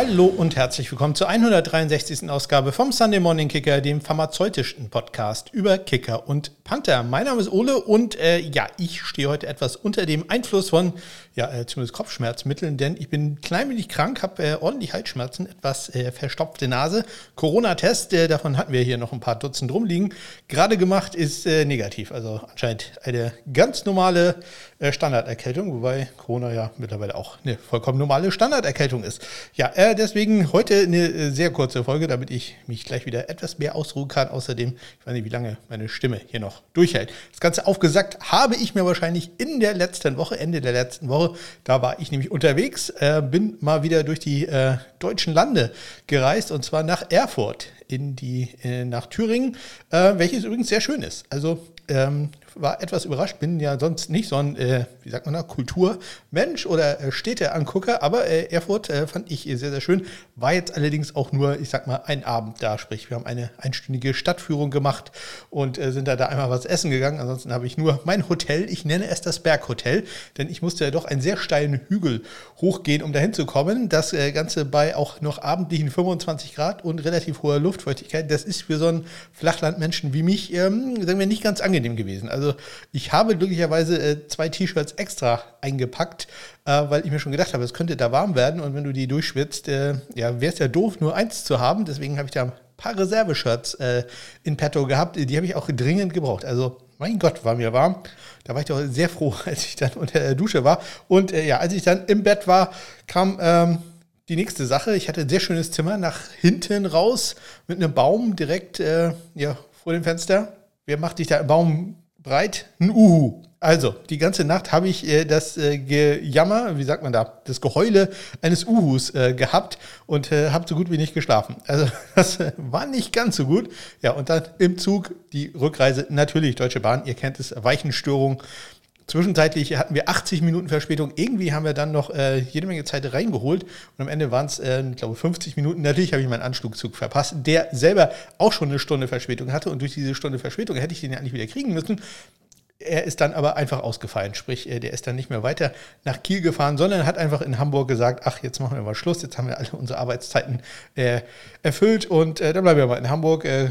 Hallo und herzlich willkommen zur 163. Ausgabe vom Sunday Morning Kicker, dem pharmazeutischen Podcast über Kicker und Panther. Mein Name ist Ole und äh, ja, ich stehe heute etwas unter dem Einfluss von, ja, äh, zumindest Kopfschmerzmitteln, denn ich bin ein klein wenig krank, habe äh, ordentlich Halsschmerzen, etwas äh, verstopfte Nase. Corona-Test, äh, davon hatten wir hier noch ein paar Dutzend rumliegen. Gerade gemacht ist äh, negativ, also anscheinend eine ganz normale Standarderkältung, wobei Corona ja mittlerweile auch eine vollkommen normale Standarderkältung ist. Ja, deswegen heute eine sehr kurze Folge, damit ich mich gleich wieder etwas mehr ausruhen kann. Außerdem, ich weiß nicht, wie lange meine Stimme hier noch durchhält. Das Ganze aufgesagt habe ich mir wahrscheinlich in der letzten Woche, Ende der letzten Woche. Da war ich nämlich unterwegs, äh, bin mal wieder durch die äh, deutschen Lande gereist und zwar nach Erfurt in die, äh, nach Thüringen, äh, welches übrigens sehr schön ist. Also ähm, war etwas überrascht, bin ja sonst nicht so ein, äh, wie sagt man da, Kulturmensch oder äh, Städteangucker, aber äh, Erfurt äh, fand ich sehr, sehr schön. War jetzt allerdings auch nur, ich sag mal, ein Abend da, sprich, wir haben eine einstündige Stadtführung gemacht und äh, sind da, da einmal was essen gegangen. Ansonsten habe ich nur mein Hotel, ich nenne es das Berghotel, denn ich musste ja doch einen sehr steilen Hügel hochgehen, um dahin zu kommen. Das äh, Ganze bei auch noch abendlichen 25 Grad und relativ hoher Luftfeuchtigkeit. Das ist für so einen Flachlandmenschen wie mich, ähm, sagen wir, nicht ganz angenehm gewesen. Also ich habe glücklicherweise äh, zwei T-Shirts extra eingepackt, äh, weil ich mir schon gedacht habe, es könnte da warm werden und wenn du die durchschwitzt, äh, ja, wäre es ja doof, nur eins zu haben. Deswegen habe ich da ein paar Reserve-Shirts äh, in petto gehabt. Die habe ich auch dringend gebraucht. Also mein Gott, war mir warm. Da war ich doch sehr froh, als ich dann unter der Dusche war. Und äh, ja, als ich dann im Bett war, kam ähm, die nächste Sache. Ich hatte ein sehr schönes Zimmer nach hinten raus mit einem Baum direkt äh, ja, vor dem Fenster. Wer macht dich da im Baum breit? Ein Uhu. Also, die ganze Nacht habe ich äh, das äh, Gejammer, wie sagt man da, das Geheule eines Uhus äh, gehabt und äh, habe so gut wie nicht geschlafen. Also, das äh, war nicht ganz so gut. Ja, und dann im Zug die Rückreise, natürlich Deutsche Bahn, ihr kennt es, Weichenstörung. Zwischenzeitlich hatten wir 80 Minuten Verspätung. Irgendwie haben wir dann noch äh, jede Menge Zeit reingeholt. Und am Ende waren es, äh, ich glaube, 50 Minuten. Natürlich habe ich meinen Anschlugzug verpasst, der selber auch schon eine Stunde Verspätung hatte. Und durch diese Stunde Verspätung hätte ich den ja eigentlich wieder kriegen müssen. Er ist dann aber einfach ausgefallen, sprich, äh, der ist dann nicht mehr weiter nach Kiel gefahren, sondern hat einfach in Hamburg gesagt, ach, jetzt machen wir mal Schluss, jetzt haben wir alle unsere Arbeitszeiten äh, erfüllt und äh, dann bleiben wir mal in Hamburg. Äh,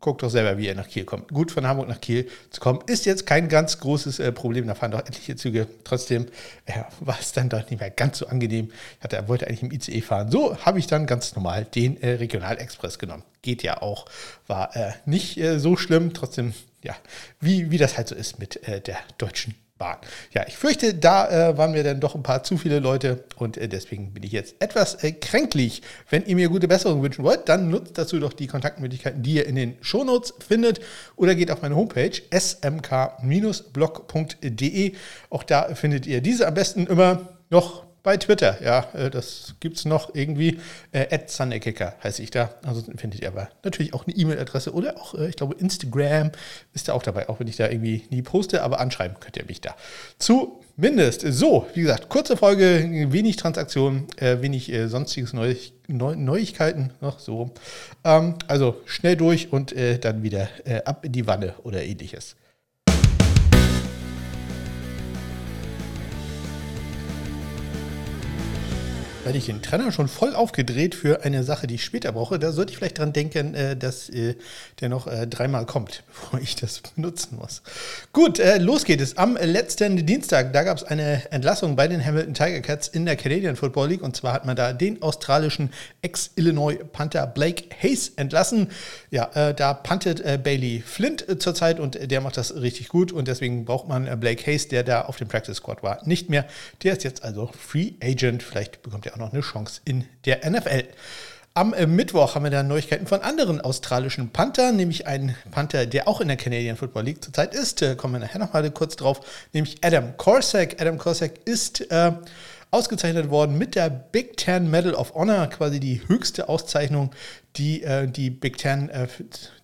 guckt doch selber, wie ihr nach Kiel kommt. Gut, von Hamburg nach Kiel zu kommen, ist jetzt kein ganz großes äh, Problem. Da fahren doch etliche Züge. Trotzdem äh, war es dann doch nicht mehr ganz so angenehm. Ich hatte, er wollte eigentlich im ICE fahren. So habe ich dann ganz normal den äh, Regionalexpress genommen. Geht ja auch. War äh, nicht äh, so schlimm. Trotzdem, ja, wie, wie das halt so ist mit äh, der deutschen Bahn. Ja, ich fürchte, da äh, waren mir dann doch ein paar zu viele Leute und äh, deswegen bin ich jetzt etwas äh, kränklich. Wenn ihr mir gute Besserung wünschen wollt, dann nutzt dazu doch die Kontaktmöglichkeiten, die ihr in den Shownotes findet oder geht auf meine Homepage smk-blog.de. Auch da findet ihr diese am besten immer noch bei Twitter. Ja, äh, das gibt es noch irgendwie. Äh, heiße ich da. Ansonsten findet ihr aber natürlich auch eine E-Mail-Adresse oder auch, äh, ich glaube, Instagram ist da auch dabei, auch wenn ich da irgendwie nie poste, aber anschreiben könnt ihr mich da. Zumindest. So, wie gesagt, kurze Folge, wenig Transaktionen, äh, wenig sonstiges Neu Neu Neuigkeiten, noch so. Ähm, also schnell durch und dann wieder ab in die Wanne oder ähnliches. Weil ich den Trenner schon voll aufgedreht für eine Sache, die ich später brauche. Da sollte ich vielleicht dran denken, äh, dass äh, der noch äh, dreimal kommt, bevor ich das benutzen muss. Gut, los geht es. Am letzten Dienstag, da gab es eine Entlassung bei den Hamilton Tiger Cats in der Canadian Football League. Und zwar hat man da den australischen Ex-Illinois Panther Blake Hayes entlassen. Ja, da puntet Bailey Flint zurzeit und der macht das richtig gut. Und deswegen braucht man Blake Hayes, der da auf dem Practice Squad war, nicht mehr. Der ist jetzt also Free Agent. Vielleicht bekommt er auch noch eine Chance in der NFL. Am äh, Mittwoch haben wir dann Neuigkeiten von anderen australischen Panther, nämlich einen Panther, der auch in der Canadian Football League zurzeit ist. Äh, kommen wir nachher nochmal kurz drauf, nämlich Adam Corsack. Adam Corsack ist äh, ausgezeichnet worden mit der Big Ten Medal of Honor, quasi die höchste Auszeichnung, die äh, die Big Ten äh,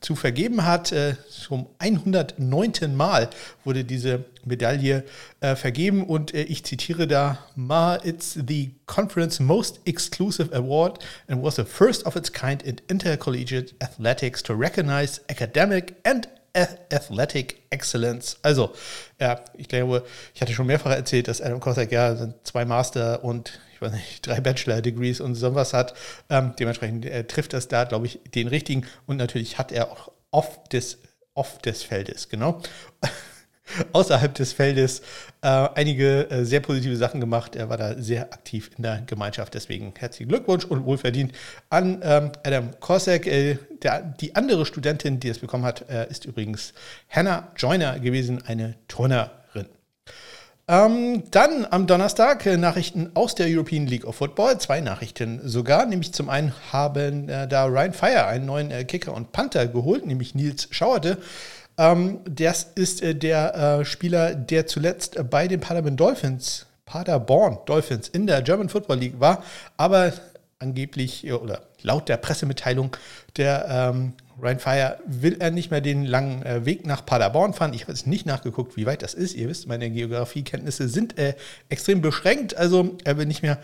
zu vergeben hat. Äh, zum 109. Mal wurde diese Medaille äh, vergeben und äh, ich zitiere da Ma, it's the conference most exclusive award and was the first of its kind in intercollegiate athletics to recognize academic and Athletic Excellence. Also, ja, ich glaube, ich hatte schon mehrfach erzählt, dass Adam Kossack ja zwei Master und ich weiß nicht, drei Bachelor-Degrees und sowas hat. Ähm, dementsprechend äh, trifft das da, glaube ich, den richtigen. Und natürlich hat er auch off des, off des Feldes, genau. außerhalb des Feldes äh, einige äh, sehr positive Sachen gemacht. Er war da sehr aktiv in der Gemeinschaft. Deswegen herzlichen Glückwunsch und wohlverdient an ähm, Adam Kosek. Äh, der, die andere Studentin, die es bekommen hat, äh, ist übrigens Hannah Joyner gewesen, eine Turnerin. Ähm, dann am Donnerstag äh, Nachrichten aus der European League of Football. Zwei Nachrichten sogar. Nämlich zum einen haben äh, da Ryan Fire einen neuen Kicker und Panther geholt, nämlich Nils Schauerte. Ähm, das ist äh, der äh, Spieler, der zuletzt äh, bei den Paderborn Dolphins, Paderborn Dolphins in der German Football League war, aber angeblich äh, oder laut der Pressemitteilung der ähm, Ryan Fire will er nicht mehr den langen äh, Weg nach Paderborn fahren. Ich habe jetzt nicht nachgeguckt, wie weit das ist. Ihr wisst, meine Geografiekenntnisse sind äh, extrem beschränkt. Also er will nicht mehr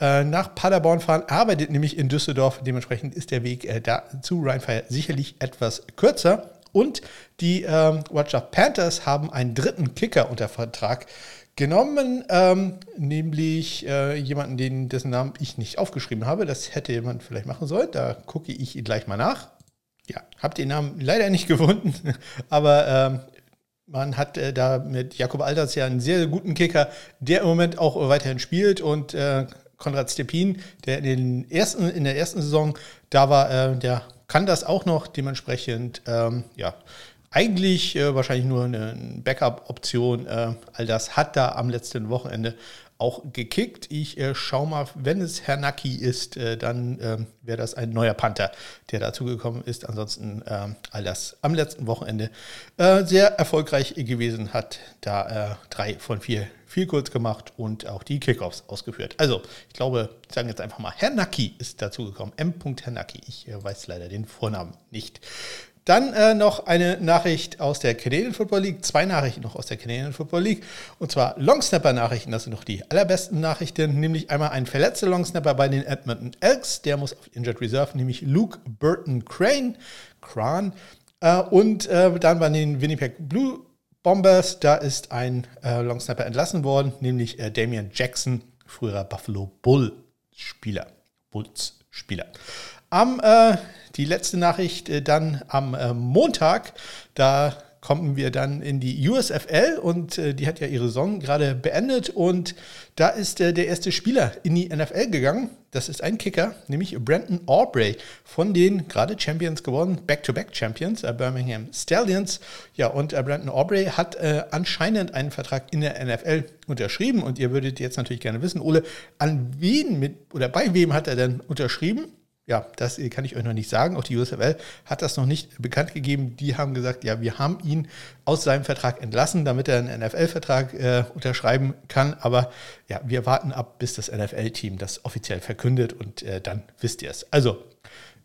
äh, nach Paderborn fahren, arbeitet nämlich in Düsseldorf. Dementsprechend ist der Weg äh, da zu Ryan Fire sicherlich etwas kürzer. Und die ähm, Watcher Panthers haben einen dritten Kicker unter Vertrag genommen, ähm, nämlich äh, jemanden, den, dessen Namen ich nicht aufgeschrieben habe. Das hätte jemand vielleicht machen sollen. Da gucke ich gleich mal nach. Ja, habe den Namen leider nicht gefunden, aber ähm, man hat äh, da mit Jakob Alters ja einen sehr guten Kicker, der im Moment auch weiterhin spielt und äh, Konrad Stepin, der in, ersten, in der ersten Saison da war, äh, der kann das auch noch dementsprechend, ähm, ja, eigentlich äh, wahrscheinlich nur eine Backup-Option. Äh, all das hat da am letzten Wochenende auch gekickt. Ich äh, schaue mal, wenn es Herr Naki ist, äh, dann ähm, wäre das ein neuer Panther, der dazugekommen ist. Ansonsten ähm, all das am letzten Wochenende äh, sehr erfolgreich gewesen, hat da äh, drei von vier viel kurz gemacht und auch die Kickoffs ausgeführt. Also, ich glaube, sagen jetzt einfach mal, Herr Naki ist dazugekommen. M. Herr Naki. Ich äh, weiß leider den Vornamen nicht. Dann äh, noch eine Nachricht aus der Canadian Football League, zwei Nachrichten noch aus der Canadian Football League, und zwar Longsnapper-Nachrichten, das sind noch die allerbesten Nachrichten, nämlich einmal ein verletzter Longsnapper bei den Edmonton Elks, der muss auf Injured Reserve, nämlich Luke Burton Crane, Cran, äh, und äh, dann bei den Winnipeg Blue Bombers, da ist ein äh, Longsnapper entlassen worden, nämlich äh, Damian Jackson, früherer Buffalo Bull-Spieler, Bulls-Spieler. Am äh, die letzte Nachricht äh, dann am äh, Montag, da kommen wir dann in die USFL und äh, die hat ja ihre Saison gerade beendet und da ist äh, der erste Spieler in die NFL gegangen. Das ist ein Kicker, nämlich Brandon Aubrey von den gerade Champions geworden, Back-to-Back-Champions, äh, Birmingham Stallions. Ja, und äh, Brandon Aubrey hat äh, anscheinend einen Vertrag in der NFL unterschrieben und ihr würdet jetzt natürlich gerne wissen, Ole, an wen mit oder bei wem hat er denn unterschrieben? Ja, das kann ich euch noch nicht sagen. Auch die USFL hat das noch nicht bekannt gegeben. Die haben gesagt, ja, wir haben ihn aus seinem Vertrag entlassen, damit er einen NFL-Vertrag äh, unterschreiben kann. Aber ja, wir warten ab, bis das NFL-Team das offiziell verkündet und äh, dann wisst ihr es. Also,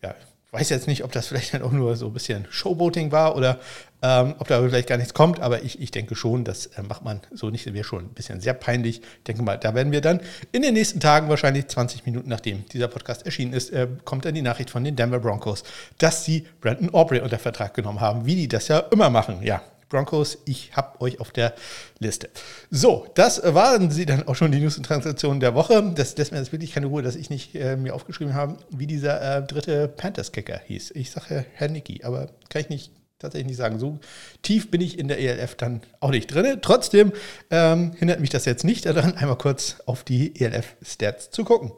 ja, weiß jetzt nicht, ob das vielleicht dann auch nur so ein bisschen Showboating war oder ähm, ob da vielleicht gar nichts kommt, aber ich, ich denke schon, das äh, macht man so nicht. Das wäre schon ein bisschen sehr peinlich. Ich denke mal, da werden wir dann in den nächsten Tagen, wahrscheinlich 20 Minuten nachdem dieser Podcast erschienen ist, äh, kommt dann die Nachricht von den Denver Broncos, dass sie Brandon Aubrey unter Vertrag genommen haben, wie die das ja immer machen. Ja, Broncos, ich habe euch auf der Liste. So, das waren sie dann auch schon die News und Transaktionen der Woche. Das lässt mir jetzt wirklich keine Ruhe, dass ich nicht äh, mir aufgeschrieben habe, wie dieser äh, dritte Panthers-Kicker hieß. Ich sage Herr Nicky, aber kann ich nicht tatsächlich nicht sagen. So tief bin ich in der ELF dann auch nicht drin. Trotzdem ähm, hindert mich das jetzt nicht daran, einmal kurz auf die ELF-Stats zu gucken.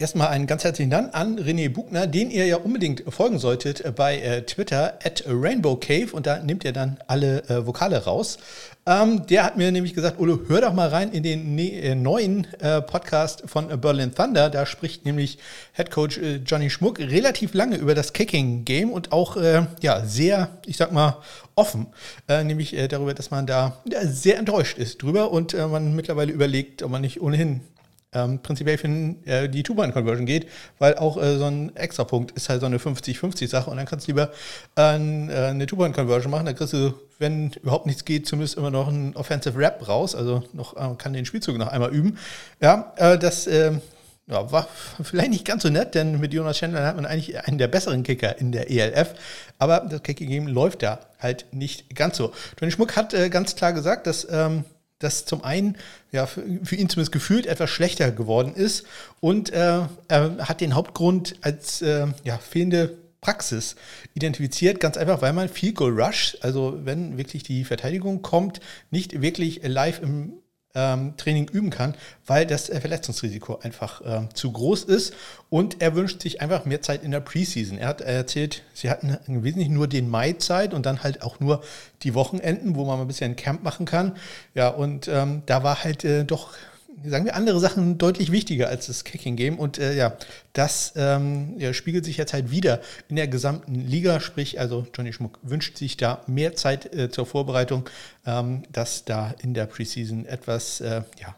Erstmal einen ganz herzlichen Dank an René Bugner, den ihr ja unbedingt folgen solltet bei äh, Twitter at Rainbow Cave und da nehmt ihr dann alle äh, Vokale raus. Ähm, der hat mir nämlich gesagt, Ulo, hör doch mal rein in den ne äh, neuen äh, Podcast von Berlin Thunder. Da spricht nämlich Head Coach äh, Johnny Schmuck relativ lange über das Kicking Game und auch äh, ja sehr, ich sag mal, offen, nämlich darüber, dass man da sehr enttäuscht ist drüber und man mittlerweile überlegt, ob man nicht ohnehin ähm, prinzipiell für äh, die Two-Point-Conversion geht, weil auch äh, so ein Extrapunkt ist halt so eine 50-50-Sache und dann kannst du lieber äh, eine Two-Point-Conversion machen, da kriegst du, wenn überhaupt nichts geht, zumindest immer noch einen Offensive Rap raus, also noch, äh, kann den Spielzug noch einmal üben. Ja, äh, das ähm, ja, war vielleicht nicht ganz so nett, denn mit Jonas Chandler hat man eigentlich einen der besseren Kicker in der ELF. Aber das Kicking-Game läuft da halt nicht ganz so. Tony Schmuck hat äh, ganz klar gesagt, dass ähm, das zum einen ja, für, für, ihn zumindest gefühlt etwas schlechter geworden ist. Und äh, er hat den Hauptgrund als äh, ja, fehlende Praxis identifiziert, ganz einfach, weil man viel Goal Rush, also wenn wirklich die Verteidigung kommt, nicht wirklich live im ähm, Training üben kann, weil das äh, Verletzungsrisiko einfach äh, zu groß ist. Und er wünscht sich einfach mehr Zeit in der Preseason. Er hat erzählt, sie hatten im Wesentlichen nur den Mai Zeit und dann halt auch nur die Wochenenden, wo man ein bisschen Camp machen kann. Ja, und ähm, da war halt äh, doch sagen wir, andere Sachen deutlich wichtiger als das Kicking-Game. Und äh, ja, das ähm, ja, spiegelt sich jetzt halt wieder in der gesamten Liga. Sprich, also Johnny Schmuck wünscht sich da mehr Zeit äh, zur Vorbereitung, ähm, dass da in der Preseason etwas äh, ja,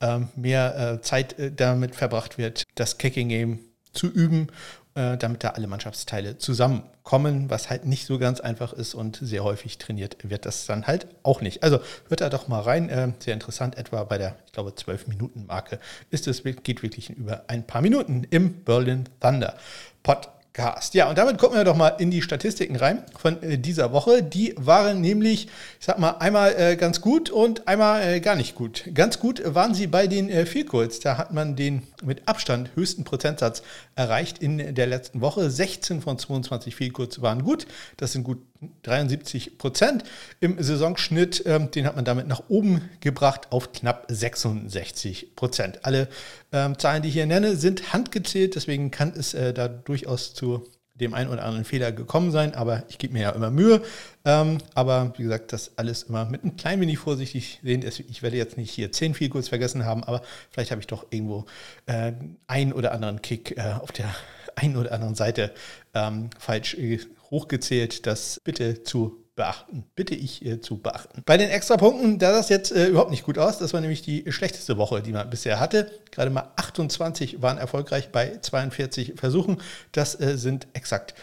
ähm, mehr äh, Zeit äh, damit verbracht wird, das Kicking-Game zu üben äh, damit da alle Mannschaftsteile zusammenkommen, was halt nicht so ganz einfach ist und sehr häufig trainiert wird das dann halt auch nicht. Also hört da doch mal rein, äh, sehr interessant, etwa bei der, ich glaube, 12-Minuten-Marke ist es, geht wirklich über ein paar Minuten im Berlin Thunder Podcast. Cast. Ja, und damit gucken wir doch mal in die Statistiken rein von äh, dieser Woche. Die waren nämlich, ich sag mal, einmal äh, ganz gut und einmal äh, gar nicht gut. Ganz gut waren sie bei den äh, Goals. Da hat man den mit Abstand höchsten Prozentsatz erreicht in der letzten Woche. 16 von 22 Field Goals waren gut. Das sind gut 73 Prozent im Saisonschnitt. Ähm, den hat man damit nach oben gebracht auf knapp 66 Prozent. Alle ähm, Zahlen, die ich hier nenne, sind handgezählt. Deswegen kann es äh, da durchaus zu dem einen oder anderen Fehler gekommen sein, aber ich gebe mir ja immer Mühe. Ähm, aber wie gesagt, das alles immer mit ein klein wenig vorsichtig sehen. Ich werde jetzt nicht hier zehn kurz vergessen haben, aber vielleicht habe ich doch irgendwo äh, einen oder anderen Kick äh, auf der einen oder anderen Seite ähm, falsch äh, hochgezählt. Das bitte zu beachten. Bitte ich äh, zu beachten. Bei den Extrapunkten, da das jetzt äh, überhaupt nicht gut aus. Das war nämlich die schlechteste Woche, die man bisher hatte. Gerade mal 28 waren erfolgreich bei 42 Versuchen. Das äh, sind exakt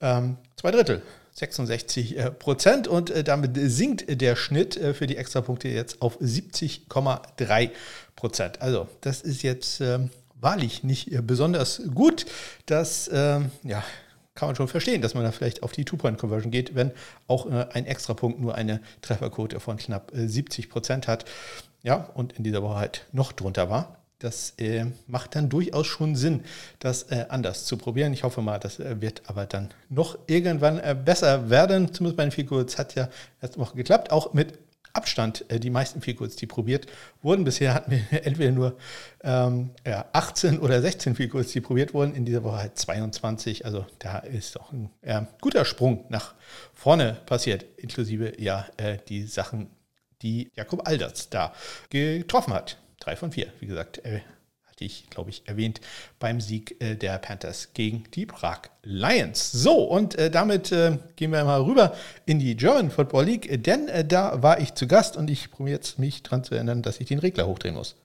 ähm, zwei Drittel. 66 äh, Prozent und äh, damit sinkt der Schnitt für die Extrapunkte jetzt auf 70,3 Prozent. Also das ist jetzt ähm, wahrlich nicht besonders gut. Das ähm, ja, kann man schon verstehen, dass man da vielleicht auf die Two-Point-Conversion geht, wenn auch äh, ein Extrapunkt nur eine Trefferquote von knapp äh, 70 Prozent hat. Ja, und in dieser Woche halt noch drunter war. Das äh, macht dann durchaus schon Sinn, das äh, anders zu probieren. Ich hoffe mal, das äh, wird aber dann noch irgendwann äh, besser werden. Zumindest bei den Figurs hat ja letzte Woche geklappt, auch mit Abstand äh, die meisten Feelgoods, die probiert wurden. Bisher hatten wir entweder nur ähm, ja, 18 oder 16 Feelgoods, die probiert wurden. In dieser Woche halt 22. Also da ist doch ein äh, guter Sprung nach vorne passiert, inklusive ja äh, die Sachen, die Jakob Alderts da getroffen hat. Drei von vier, wie gesagt. Äh, hatte ich, glaube ich, erwähnt, beim Sieg äh, der Panthers gegen die Prag Lions. So, und äh, damit äh, gehen wir mal rüber in die German Football League, denn da war ich zu Gast und ich probiere jetzt mich daran zu erinnern, dass ich den Regler hochdrehen muss.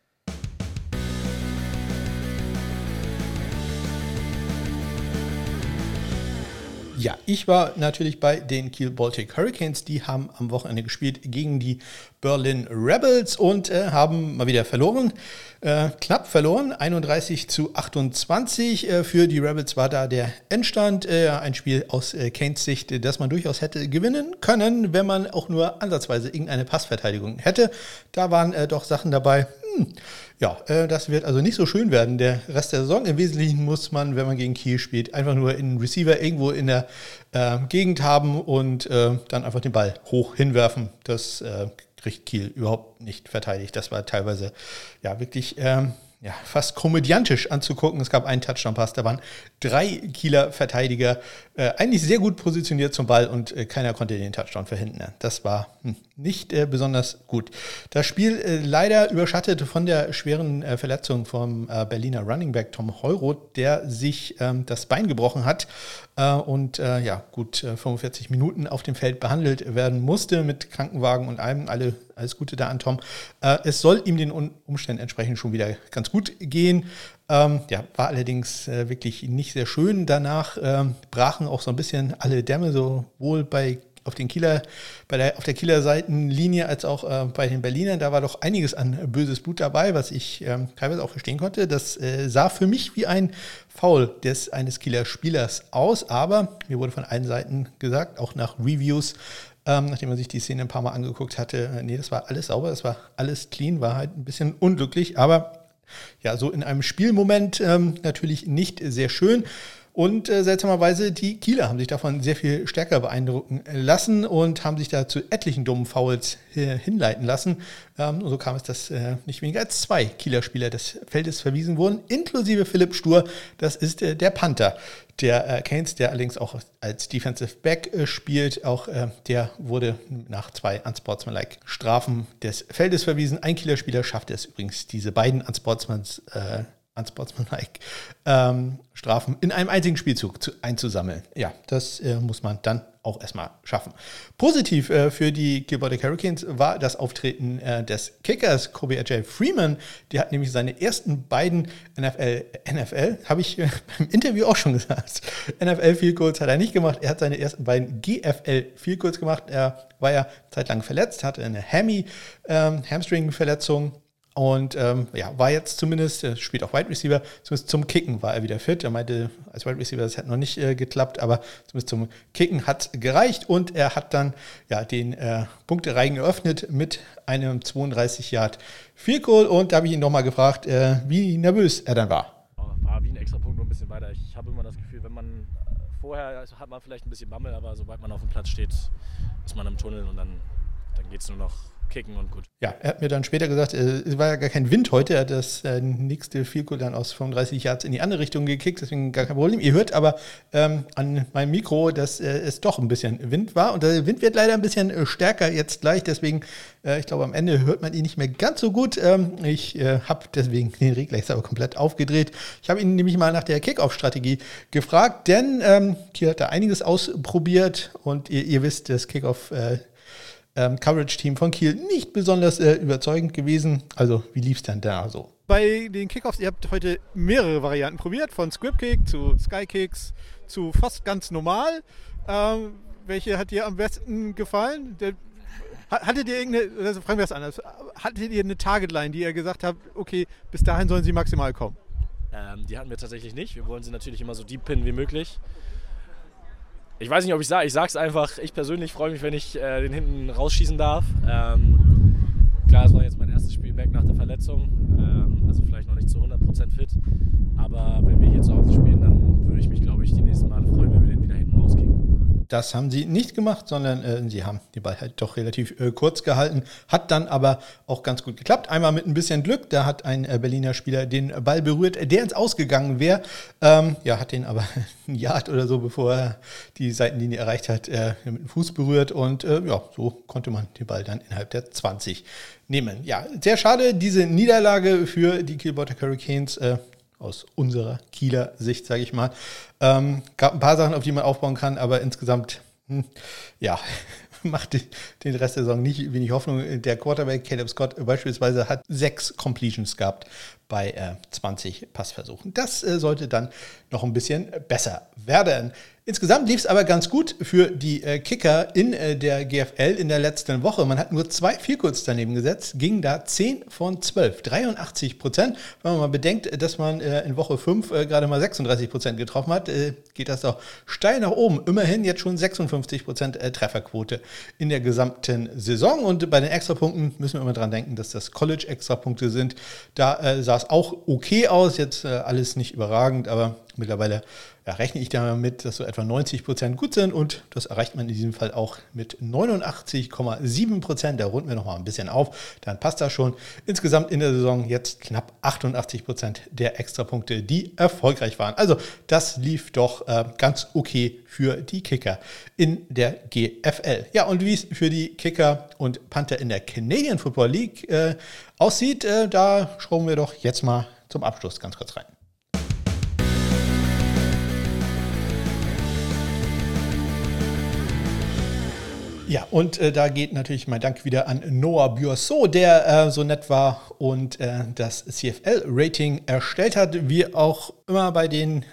Ja, ich war natürlich bei den Kiel Baltic Hurricanes. Die haben am Wochenende gespielt gegen die Berlin Rebels und äh, haben mal wieder verloren. Äh, knapp verloren, 31 zu 28. Äh, für die Rebels war da der Endstand. Äh, ein Spiel aus äh, Kanes Sicht, das man durchaus hätte gewinnen können, wenn man auch nur ansatzweise irgendeine Passverteidigung hätte. Da waren äh, doch Sachen dabei. Hm ja, äh, das wird also nicht so schön werden. Der Rest der Saison. Im Wesentlichen muss man, wenn man gegen Kiel spielt, einfach nur einen Receiver irgendwo in der äh, Gegend haben und äh, dann einfach den Ball hoch hinwerfen. Das äh, kriegt Kiel überhaupt nicht verteidigt. Das war teilweise ja wirklich ähm, ja, fast komödiantisch anzugucken. Es gab einen Touchdown-Pass, da waren drei Kieler Verteidiger äh, eigentlich sehr gut positioniert zum Ball und äh, keiner konnte den Touchdown verhindern. Das war hm, nicht äh, besonders gut. Das Spiel äh, leider überschattet von der schweren äh, Verletzung vom äh, Berliner Running Back Tom Heuroth, der sich ähm, das Bein gebrochen hat und ja, gut 45 Minuten auf dem Feld behandelt werden musste mit Krankenwagen und allem. Alle, alles Gute da an Tom. es soll ihm den Umständen entsprechend schon wieder ganz gut gehen. Ähm, ja, war allerdings äh, wirklich nicht sehr schön. Danach ähm, brachen auch so ein bisschen alle Dämme, sowohl bei auf den Kieler, bei der, auf der Kieler Seitenlinie als auch äh, bei den Berlinern, da war doch einiges an böses Blut dabei, was ich ähm, teilweise auch verstehen konnte. Das äh, sah für mich wie ein Foul des eines Kieler Spielers aus, aber mir wurde von allen Seiten gesagt, auch nach Reviews, ähm, nachdem man sich die Szene ein paar Mal angeguckt hatte, äh, nee, das war alles sauber, das war alles clean, war halt ein bisschen unglücklich, aber ja, so in einem Spielmoment ähm, natürlich nicht sehr schön. Und äh, seltsamerweise, die Kieler haben sich davon sehr viel stärker beeindrucken lassen und haben sich da zu etlichen dummen Fouls äh, hinleiten lassen. Ähm, und so kam es, dass äh, nicht weniger als zwei Kieler Spieler des Feldes verwiesen wurden, inklusive Philipp Stur. Das ist äh, der Panther der äh, Keynes, der allerdings auch als Defensive Back äh, spielt. Auch äh, der wurde nach zwei Unsportsmanlike Strafen des Feldes verwiesen. Ein Kieler-Spieler schaffte es übrigens, diese beiden Unsportsmans unsportsmanlike ähm, Strafen in einem einzigen Spielzug zu, einzusammeln. Ja, das äh, muss man dann auch erstmal schaffen. Positiv äh, für die Gilbertic Hurricanes war das Auftreten äh, des Kickers Kobe Ajay Freeman. Der hat nämlich seine ersten beiden NFL, NFL, habe ich äh, beim Interview auch schon gesagt, NFL Field Goals hat er nicht gemacht. Er hat seine ersten beiden GFL Field Goals gemacht. Er war ja zeitlang verletzt, hatte eine Hammy, ähm, Hamstring-Verletzung und ähm, ja, war jetzt zumindest, er spielt auch Wide Receiver, zumindest zum Kicken war er wieder fit. Er meinte, als Wide Receiver, das hat noch nicht äh, geklappt, aber zumindest zum Kicken hat gereicht und er hat dann ja den äh, Punktereigen geöffnet mit einem 32 Yard Field Goal und da habe ich ihn nochmal gefragt, äh, wie nervös er dann war. War wie ein extra Punkt nur ein bisschen weiter. Ich habe immer das Gefühl, wenn man äh, vorher hat man vielleicht ein bisschen Bammel, aber sobald man auf dem Platz steht, ist man im Tunnel und dann, dann geht es nur noch kicken und gut. Ja, er hat mir dann später gesagt, äh, es war ja gar kein Wind heute. Er hat das äh, nächste Vielkohl dann aus 35 Yards in die andere Richtung gekickt, deswegen gar kein Problem. Ihr hört aber ähm, an meinem Mikro, dass äh, es doch ein bisschen Wind war. Und der Wind wird leider ein bisschen äh, stärker jetzt gleich, deswegen, äh, ich glaube, am Ende hört man ihn nicht mehr ganz so gut. Ähm, ich äh, habe deswegen den Regler jetzt aber komplett aufgedreht. Ich habe ihn nämlich mal nach der Kickoff-Strategie gefragt, denn ähm, Kiel hat da einiges ausprobiert und ihr, ihr wisst, das Kickoff ähm, Coverage-Team von Kiel nicht besonders äh, überzeugend gewesen. Also, wie lief es denn da so? Bei den Kickoffs, ihr habt heute mehrere Varianten probiert, von Script-Kick zu Sky-Kicks zu fast ganz normal. Ähm, welche hat dir am besten gefallen? Der, hattet ihr irgendeine, also fragen wir es anders, hattet ihr eine Targetline, die ihr gesagt habt, okay, bis dahin sollen sie maximal kommen? Ähm, die hatten wir tatsächlich nicht. Wir wollen sie natürlich immer so deep pinnen wie möglich. Ich weiß nicht, ob ich sage. Ich sage es einfach. Ich persönlich freue mich, wenn ich äh, den hinten rausschießen darf. Ähm, klar, es war jetzt mein erstes Spiel back nach der Verletzung. Ähm, also vielleicht noch nicht zu 100% fit. Aber wenn wir hier zu Hause spielen, dann würde ich mich, glaube ich, die nächsten Male freuen, wenn wir den wieder hinten rauskicken. Das haben sie nicht gemacht, sondern äh, sie haben die Ball halt doch relativ äh, kurz gehalten. Hat dann aber auch ganz gut geklappt. Einmal mit ein bisschen Glück, da hat ein äh, Berliner Spieler den Ball berührt, der ins Ausgegangen wäre. Ähm, ja, hat den aber ein Yard oder so, bevor er die Seitenlinie erreicht hat, äh, mit dem Fuß berührt. Und äh, ja, so konnte man den Ball dann innerhalb der 20 nehmen. Ja, sehr schade, diese Niederlage für die Kielbotter Hurricanes äh, aus unserer Kieler Sicht, sage ich mal. Ähm, gab ein paar Sachen, auf die man aufbauen kann, aber insgesamt, hm, ja, macht den Rest der Saison nicht wenig Hoffnung. Der Quarterback Caleb Scott beispielsweise hat sechs Completions gehabt bei äh, 20 Passversuchen. Das äh, sollte dann noch ein bisschen besser werden. Insgesamt lief es aber ganz gut für die äh, Kicker in äh, der GFL in der letzten Woche. Man hat nur zwei Vielkurz daneben gesetzt, ging da 10 von 12, 83 Prozent. Wenn man mal bedenkt, dass man äh, in Woche 5 äh, gerade mal 36 Prozent getroffen hat, äh, geht das doch steil nach oben. Immerhin jetzt schon 56 Prozent äh, Trefferquote in der gesamten Saison. Und bei den Extrapunkten müssen wir immer dran denken, dass das College-Extrapunkte sind. Da sah auch okay aus, jetzt alles nicht überragend, aber mittlerweile ja, rechne ich damit, dass so etwa 90 Prozent gut sind und das erreicht man in diesem Fall auch mit 89,7 Prozent. Da runden wir nochmal ein bisschen auf, dann passt das schon. Insgesamt in der Saison jetzt knapp 88 Prozent der Extrapunkte, die erfolgreich waren. Also das lief doch äh, ganz okay für die Kicker in der GFL. Ja, und wie es für die Kicker und Panther in der Canadian Football League äh, aussieht, äh, da schauen wir doch jetzt mal zum Abschluss ganz kurz rein. Ja, und äh, da geht natürlich mein Dank wieder an Noah Björso, der äh, so nett war und äh, das CFL-Rating erstellt hat, wie auch immer bei den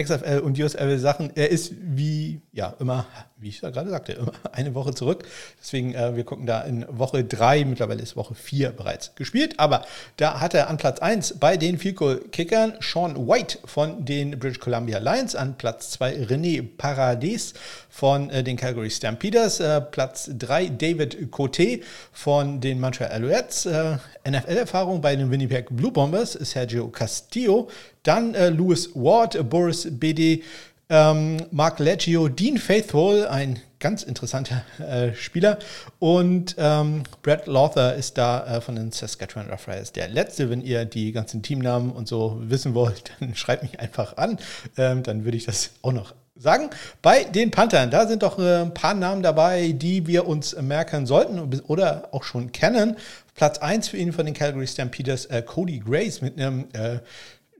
XFL und USFL Sachen. Er ist wie, ja, immer, wie ich ja gerade sagte, immer eine Woche zurück. Deswegen, äh, wir gucken da in Woche 3, mittlerweile ist Woche 4 bereits gespielt. Aber da hat er an Platz 1 bei den Field Goal Kickern Sean White von den British Columbia Lions, an Platz 2 René Paradis von äh, den Calgary Stampeders, äh, Platz 3 David Cote von den Montreal Alouettes, äh, NFL-Erfahrung bei den Winnipeg Blue Bombers, Sergio Castillo, dann äh, Louis Ward, Boris BD, ähm, Mark Leggio, Dean Faithful, ein ganz interessanter äh, Spieler. Und ähm, Brad Lothar ist da äh, von den Saskatchewan Roughriders der letzte. Wenn ihr die ganzen Teamnamen und so wissen wollt, dann schreibt mich einfach an. Ähm, dann würde ich das auch noch sagen. Bei den Panthern, da sind doch äh, ein paar Namen dabei, die wir uns merken sollten oder auch schon kennen. Platz 1 für ihn von den Calgary Stampeders, äh, Cody Grace mit einem äh,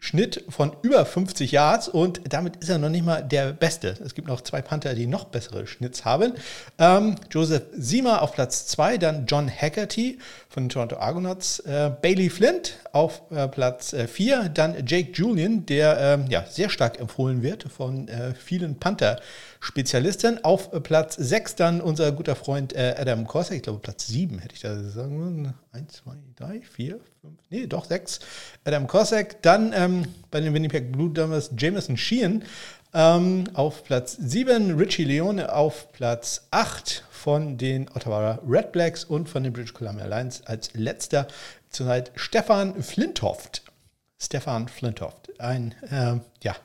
Schnitt von über 50 Yards und damit ist er noch nicht mal der Beste. Es gibt noch zwei Panther, die noch bessere Schnitts haben. Ähm, Joseph Siemer auf Platz 2, dann John Haggerty von den Toronto Argonauts, äh, Bailey Flint auf äh, Platz 4, äh, dann Jake Julian, der ähm, ja, sehr stark empfohlen wird von äh, vielen Panther. Spezialisten. Auf Platz 6 dann unser guter Freund äh, Adam Corsack, ich glaube Platz 7 hätte ich da sagen 1, 2, 3, 4, 5, nee, doch 6. Adam Corsack. Dann ähm, bei den Winnipeg Blue Dumbers Jameson Sheehan ähm, auf Platz 7, Richie Leone auf Platz 8 von den Ottawa Red Blacks und von den British Columbia Lions als letzter zurzeit Stefan Flinthoft. Stefan Flinthoft, ein äh, ja,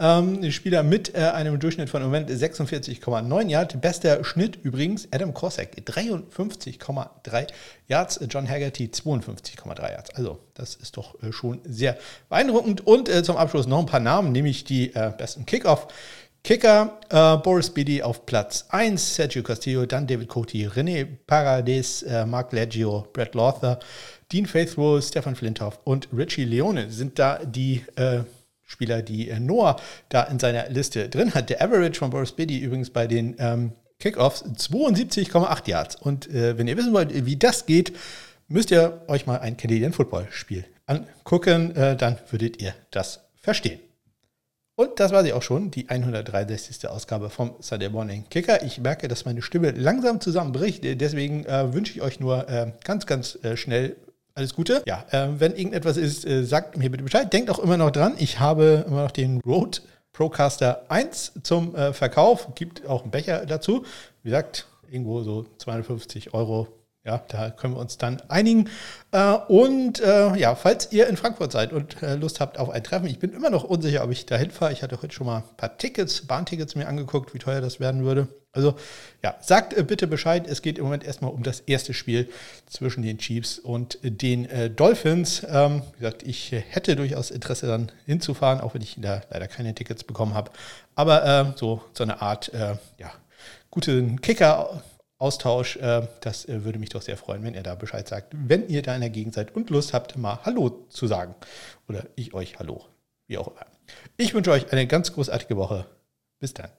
ähm, Spieler mit äh, einem Durchschnitt von im Moment 46,9 Yards. Bester Schnitt übrigens Adam Korsak 53,3 Yards, John Haggerty 52,3 Yards. Also das ist doch äh, schon sehr beeindruckend. Und äh, zum Abschluss noch ein paar Namen, nämlich die äh, besten Kickoff. Kicker, äh, Boris Bidi auf Platz 1, Sergio Castillo, dann David Coty, René Paradis, äh, Mark Leggio, Brett Lothar, Dean Faithful, Stefan Flintoff und Richie Leone sind da die äh, Spieler, die äh, Noah da in seiner Liste drin hat. Der Average von Boris Biddy übrigens bei den ähm, Kickoffs 72,8 Yards. Und äh, wenn ihr wissen wollt, wie das geht, müsst ihr euch mal ein Canadian Football Spiel angucken. Äh, dann würdet ihr das verstehen. Und das war sie auch schon, die 163. Ausgabe vom Sunday Morning Kicker. Ich merke, dass meine Stimme langsam zusammenbricht. Deswegen äh, wünsche ich euch nur äh, ganz, ganz äh, schnell alles Gute. Ja, äh, wenn irgendetwas ist, äh, sagt mir bitte Bescheid. Denkt auch immer noch dran, ich habe immer noch den Rode Procaster 1 zum äh, Verkauf. Gibt auch einen Becher dazu. Wie gesagt, irgendwo so 250 Euro ja, da können wir uns dann einigen. Äh, und äh, ja, falls ihr in Frankfurt seid und äh, Lust habt auf ein Treffen, ich bin immer noch unsicher, ob ich da hinfahre. Ich hatte heute schon mal ein paar Tickets, Bahntickets mir angeguckt, wie teuer das werden würde. Also ja, sagt bitte Bescheid. Es geht im Moment erstmal um das erste Spiel zwischen den Chiefs und den Dolphins. Ähm, wie gesagt, ich hätte durchaus Interesse dann hinzufahren, auch wenn ich da leider keine Tickets bekommen habe. Aber so, so eine Art, ja, guten Kicker Austausch. Äh, das äh, würde mich doch sehr freuen, wenn ihr da Bescheid sagt. Wenn ihr da in der Gegend seid und Lust habt, mal Hallo zu sagen. Oder ich euch Hallo. Wie auch immer. Ich wünsche euch eine ganz großartige Woche. Bis dann.